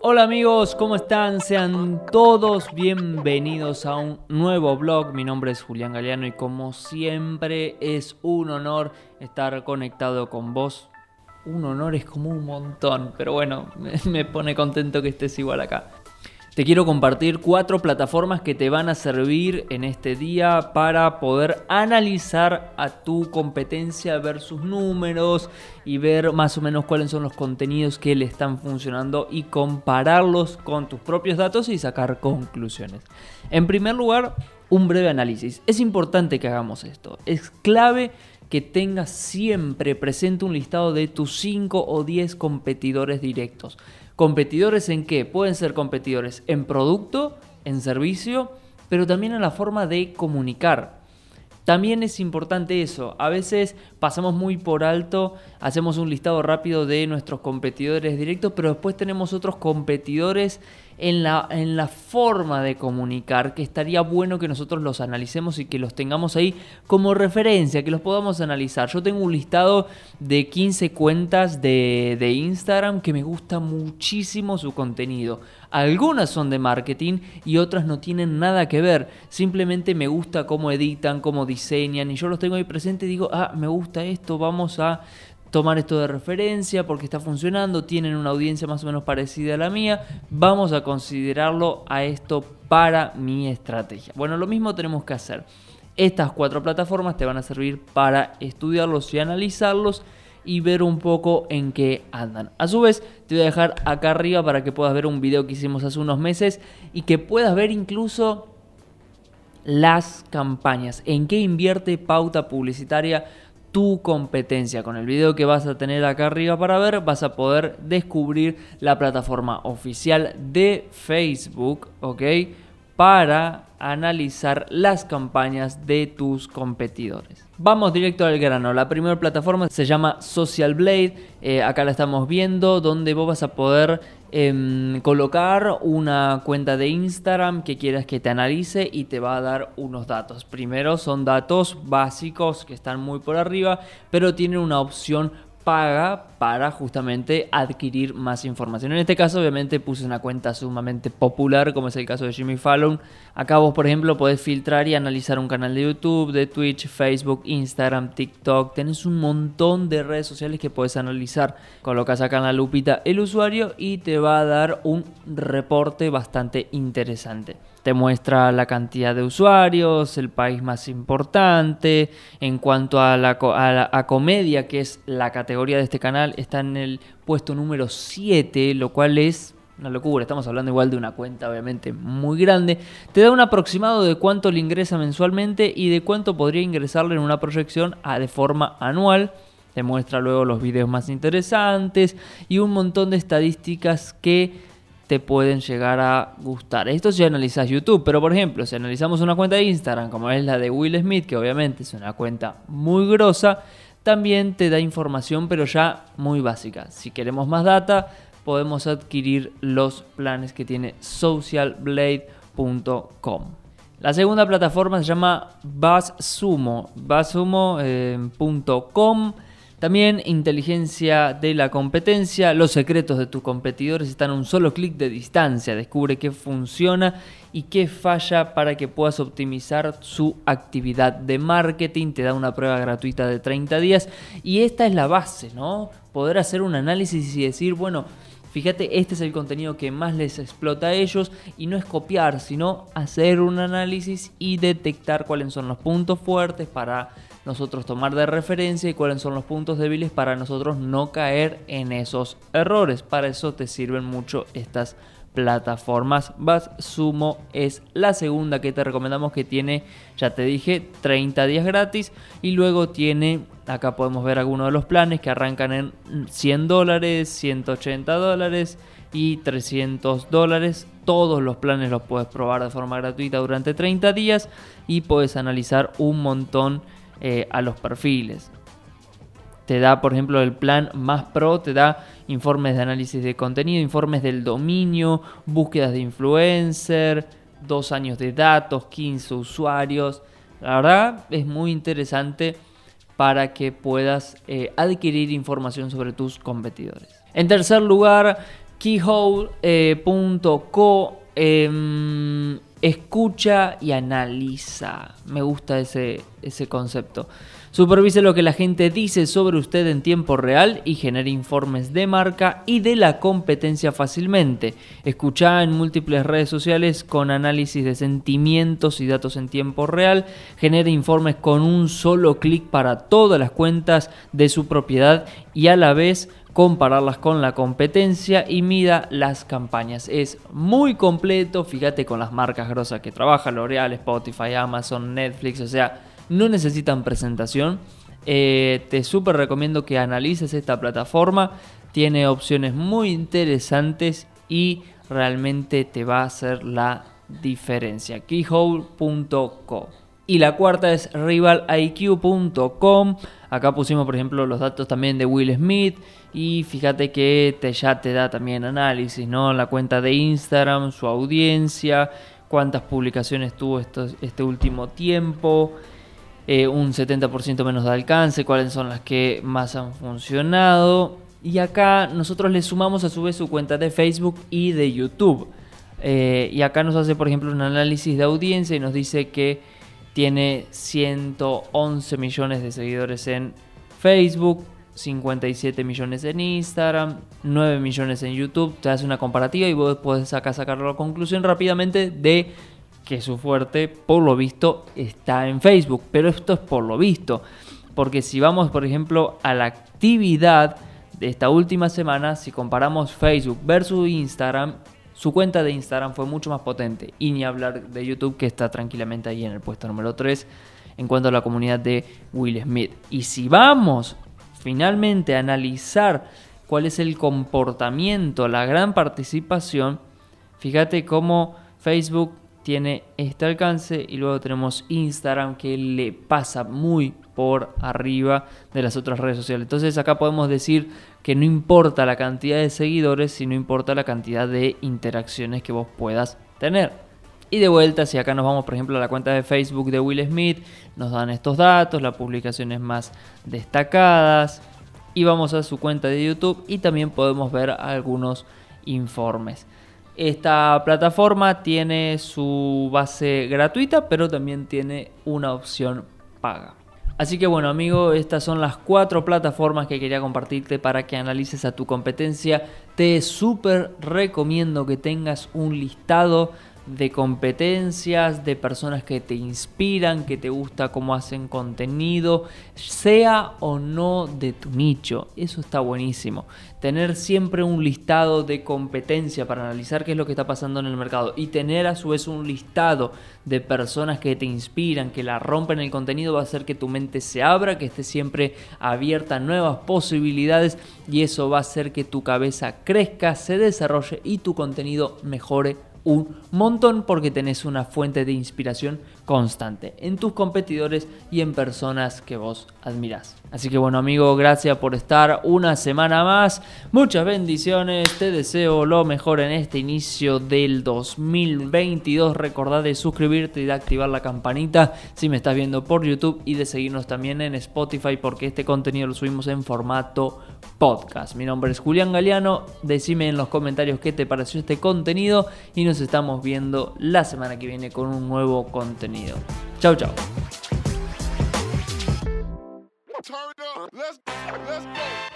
Hola amigos, ¿cómo están? Sean todos bienvenidos a un nuevo blog. Mi nombre es Julián Galeano y como siempre es un honor estar conectado con vos. Un honor es como un montón, pero bueno, me pone contento que estés igual acá. Te quiero compartir cuatro plataformas que te van a servir en este día para poder analizar a tu competencia, ver sus números y ver más o menos cuáles son los contenidos que le están funcionando y compararlos con tus propios datos y sacar conclusiones. En primer lugar, un breve análisis. Es importante que hagamos esto. Es clave que tengas siempre presente un listado de tus 5 o 10 competidores directos. ¿Competidores en qué? Pueden ser competidores en producto, en servicio, pero también en la forma de comunicar. También es importante eso. A veces pasamos muy por alto, hacemos un listado rápido de nuestros competidores directos, pero después tenemos otros competidores en la, en la forma de comunicar, que estaría bueno que nosotros los analicemos y que los tengamos ahí como referencia, que los podamos analizar. Yo tengo un listado de 15 cuentas de, de Instagram que me gusta muchísimo su contenido. Algunas son de marketing y otras no tienen nada que ver. Simplemente me gusta cómo editan, cómo diseñan y yo los tengo ahí presente y digo, ah, me gusta esto, vamos a tomar esto de referencia porque está funcionando, tienen una audiencia más o menos parecida a la mía, vamos a considerarlo a esto para mi estrategia. Bueno, lo mismo tenemos que hacer. Estas cuatro plataformas te van a servir para estudiarlos y analizarlos y ver un poco en qué andan. A su vez, te voy a dejar acá arriba para que puedas ver un video que hicimos hace unos meses y que puedas ver incluso las campañas, en qué invierte pauta publicitaria tu competencia. Con el video que vas a tener acá arriba para ver, vas a poder descubrir la plataforma oficial de Facebook, ¿ok? Para analizar las campañas de tus competidores. Vamos directo al grano. La primera plataforma se llama Social Blade. Eh, acá la estamos viendo, donde vos vas a poder em, colocar una cuenta de Instagram que quieras que te analice y te va a dar unos datos. Primero son datos básicos que están muy por arriba, pero tienen una opción paga para justamente adquirir más información. En este caso, obviamente, puse una cuenta sumamente popular, como es el caso de Jimmy Fallon. Acá vos, por ejemplo, podés filtrar y analizar un canal de YouTube, de Twitch, Facebook, Instagram, TikTok. Tenés un montón de redes sociales que podés analizar. Colocas acá en la lupita el usuario y te va a dar un reporte bastante interesante. Te muestra la cantidad de usuarios, el país más importante. En cuanto a la, a comedia, que es la categoría de este canal, está en el puesto número 7, lo cual es una locura. Estamos hablando igual de una cuenta obviamente muy grande. Te da un aproximado de cuánto le ingresa mensualmente y de cuánto podría ingresarle en una proyección a, de forma anual. Te muestra luego los videos más interesantes y un montón de estadísticas que te pueden llegar a gustar. Esto si analizas YouTube, pero por ejemplo, si analizamos una cuenta de Instagram como es la de Will Smith, que obviamente es una cuenta muy grosa, también te da información, pero ya muy básica. Si queremos más data, podemos adquirir los planes que tiene socialblade.com. La segunda plataforma se llama BuzzSumo, buzzsumo.com. También inteligencia de la competencia. Los secretos de tus competidores están a un solo clic de distancia. Descubre qué funciona y qué falla para que puedas optimizar su actividad de marketing. Te da una prueba gratuita de 30 días. Y esta es la base, ¿no? Poder hacer un análisis y decir, bueno, Fíjate, este es el contenido que más les explota a ellos y no es copiar, sino hacer un análisis y detectar cuáles son los puntos fuertes para nosotros tomar de referencia y cuáles son los puntos débiles para nosotros no caer en esos errores. Para eso te sirven mucho estas plataformas. Sumo es la segunda que te recomendamos que tiene, ya te dije, 30 días gratis y luego tiene, acá podemos ver algunos de los planes que arrancan en 100 dólares, 180 dólares y 300 dólares. Todos los planes los puedes probar de forma gratuita durante 30 días y puedes analizar un montón eh, a los perfiles. Te da, por ejemplo, el plan más pro, te da informes de análisis de contenido, informes del dominio, búsquedas de influencer, dos años de datos, 15 usuarios. La verdad es muy interesante para que puedas eh, adquirir información sobre tus competidores. En tercer lugar, Keyhole.co em, escucha y analiza. Me gusta ese, ese concepto. Supervise lo que la gente dice sobre usted en tiempo real y genere informes de marca y de la competencia fácilmente. Escucha en múltiples redes sociales con análisis de sentimientos y datos en tiempo real. Genere informes con un solo clic para todas las cuentas de su propiedad y a la vez compararlas con la competencia y mida las campañas. Es muy completo, fíjate con las marcas grosas que trabaja, L'Oreal, Spotify, Amazon, Netflix, o sea, no necesitan presentación. Eh, te súper recomiendo que analices esta plataforma, tiene opciones muy interesantes y realmente te va a hacer la diferencia. Keyhole.co y la cuarta es rivaliq.com. Acá pusimos, por ejemplo, los datos también de Will Smith. Y fíjate que te, ya te da también análisis, ¿no? La cuenta de Instagram, su audiencia, cuántas publicaciones tuvo este último tiempo. Eh, un 70% menos de alcance, cuáles son las que más han funcionado. Y acá nosotros le sumamos a su vez su cuenta de Facebook y de YouTube. Eh, y acá nos hace, por ejemplo, un análisis de audiencia y nos dice que tiene 111 millones de seguidores en Facebook, 57 millones en Instagram, 9 millones en YouTube. Te hace una comparativa y vos podés acá sacar la conclusión rápidamente de que su fuerte, por lo visto, está en Facebook. Pero esto es por lo visto. Porque si vamos, por ejemplo, a la actividad de esta última semana, si comparamos Facebook versus Instagram, su cuenta de Instagram fue mucho más potente. Y ni hablar de YouTube, que está tranquilamente ahí en el puesto número 3 en cuanto a la comunidad de Will Smith. Y si vamos finalmente a analizar cuál es el comportamiento, la gran participación, fíjate cómo Facebook tiene este alcance y luego tenemos Instagram que le pasa muy por arriba de las otras redes sociales. Entonces acá podemos decir que no importa la cantidad de seguidores, sino importa la cantidad de interacciones que vos puedas tener. Y de vuelta, si acá nos vamos por ejemplo a la cuenta de Facebook de Will Smith, nos dan estos datos, las publicaciones más destacadas. Y vamos a su cuenta de YouTube y también podemos ver algunos informes. Esta plataforma tiene su base gratuita, pero también tiene una opción paga. Así que bueno amigo, estas son las cuatro plataformas que quería compartirte para que analices a tu competencia. Te súper recomiendo que tengas un listado de competencias, de personas que te inspiran, que te gusta cómo hacen contenido, sea o no de tu nicho. Eso está buenísimo. Tener siempre un listado de competencia para analizar qué es lo que está pasando en el mercado y tener a su vez un listado de personas que te inspiran, que la rompen el contenido, va a hacer que tu mente se abra, que esté siempre abierta a nuevas posibilidades y eso va a hacer que tu cabeza crezca, se desarrolle y tu contenido mejore un montón porque tenés una fuente de inspiración constante en tus competidores y en personas que vos admirás. Así que bueno amigo, gracias por estar una semana más. Muchas bendiciones, te deseo lo mejor en este inicio del 2022. Recordá de suscribirte y de activar la campanita si me estás viendo por YouTube y de seguirnos también en Spotify porque este contenido lo subimos en formato podcast. Mi nombre es Julián Galeano, decime en los comentarios qué te pareció este contenido y nos estamos viendo la semana que viene con un nuevo contenido. Let's go.